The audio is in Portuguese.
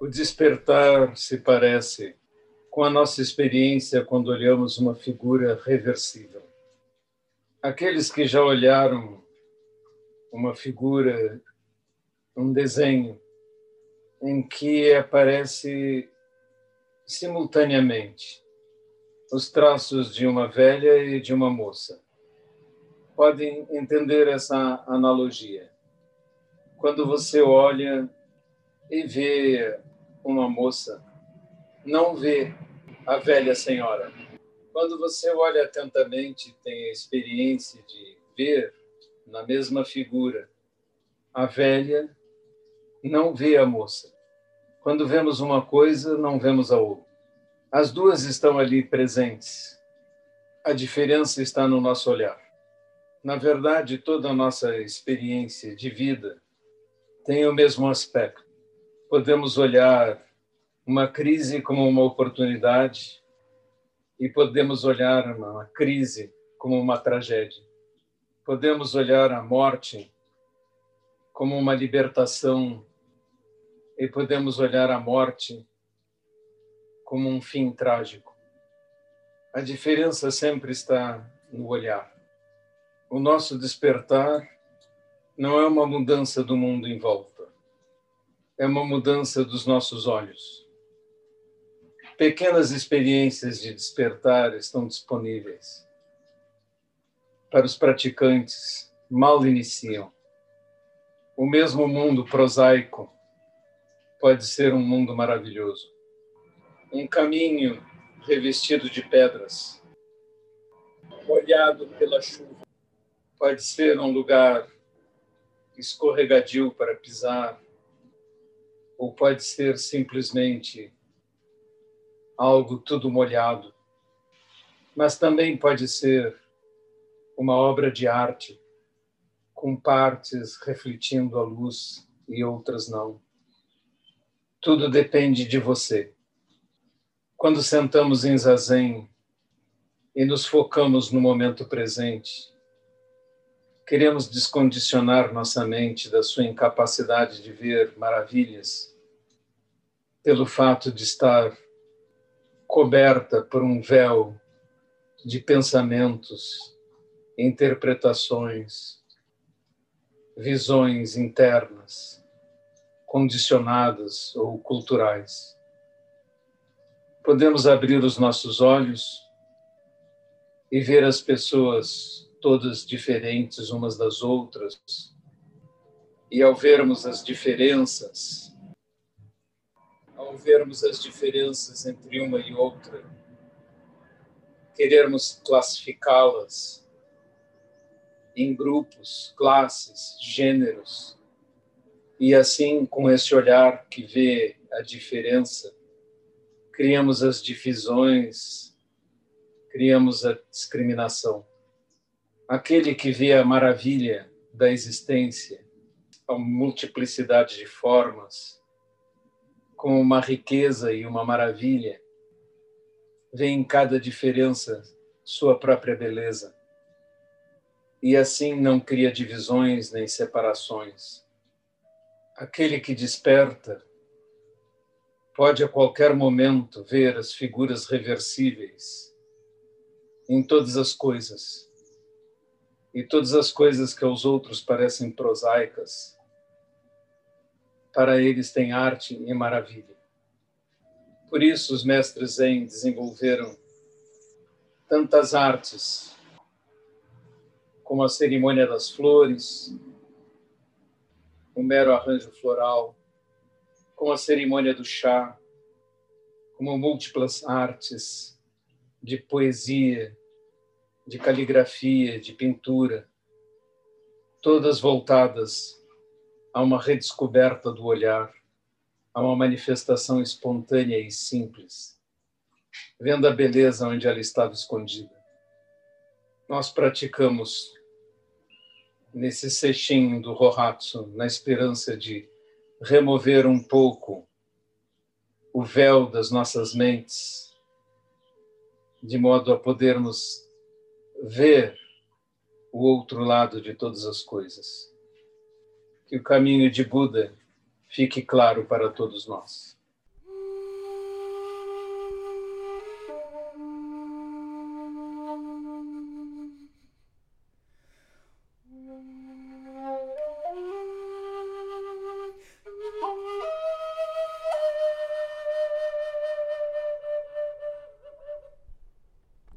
O despertar se parece com a nossa experiência quando olhamos uma figura reversível. Aqueles que já olharam uma figura, um desenho, em que aparece simultaneamente os traços de uma velha e de uma moça. Podem entender essa analogia. Quando você olha e vê uma moça, não vê a velha senhora. Quando você olha atentamente, tem a experiência de ver na mesma figura a velha, não vê a moça. Quando vemos uma coisa, não vemos a outra. As duas estão ali presentes. A diferença está no nosso olhar. Na verdade, toda a nossa experiência de vida tem o mesmo aspecto. Podemos olhar uma crise como uma oportunidade e podemos olhar uma crise como uma tragédia. Podemos olhar a morte como uma libertação e podemos olhar a morte como um fim trágico. A diferença sempre está no olhar. O nosso despertar não é uma mudança do mundo em volta, é uma mudança dos nossos olhos pequenas experiências de despertar estão disponíveis. Para os praticantes, mal iniciam. O mesmo mundo prosaico pode ser um mundo maravilhoso. Um caminho revestido de pedras, molhado pela chuva, pode ser um lugar escorregadio para pisar, ou pode ser simplesmente algo tudo molhado, mas também pode ser uma obra de arte com partes refletindo a luz e outras não. Tudo depende de você. Quando sentamos em zazen e nos focamos no momento presente, queremos descondicionar nossa mente da sua incapacidade de ver maravilhas pelo fato de estar coberta por um véu de pensamentos, interpretações, visões internas, condicionadas ou culturais. Podemos abrir os nossos olhos e ver as pessoas todas diferentes umas das outras, e ao vermos as diferenças, ao vermos as diferenças entre uma e outra, querermos classificá-las em grupos, classes, gêneros, e assim, com esse olhar que vê a diferença, criamos as divisões, criamos a discriminação. Aquele que vê a maravilha da existência, a multiplicidade de formas, com uma riqueza e uma maravilha, vê em cada diferença sua própria beleza. E assim não cria divisões nem separações. Aquele que desperta pode a qualquer momento ver as figuras reversíveis em todas as coisas. E todas as coisas que aos outros parecem prosaicas, para eles tem arte e maravilha. Por isso os mestres Zen desenvolveram tantas artes, como a cerimônia das flores, o mero arranjo floral, como a cerimônia do chá, como múltiplas artes de poesia, de caligrafia, de pintura, todas voltadas a uma redescoberta do olhar, a uma manifestação espontânea e simples, vendo a beleza onde ela estava escondida. Nós praticamos nesse seixinho do Rohatsu, na esperança de remover um pouco o véu das nossas mentes, de modo a podermos ver o outro lado de todas as coisas que o caminho de Buda fique claro para todos nós.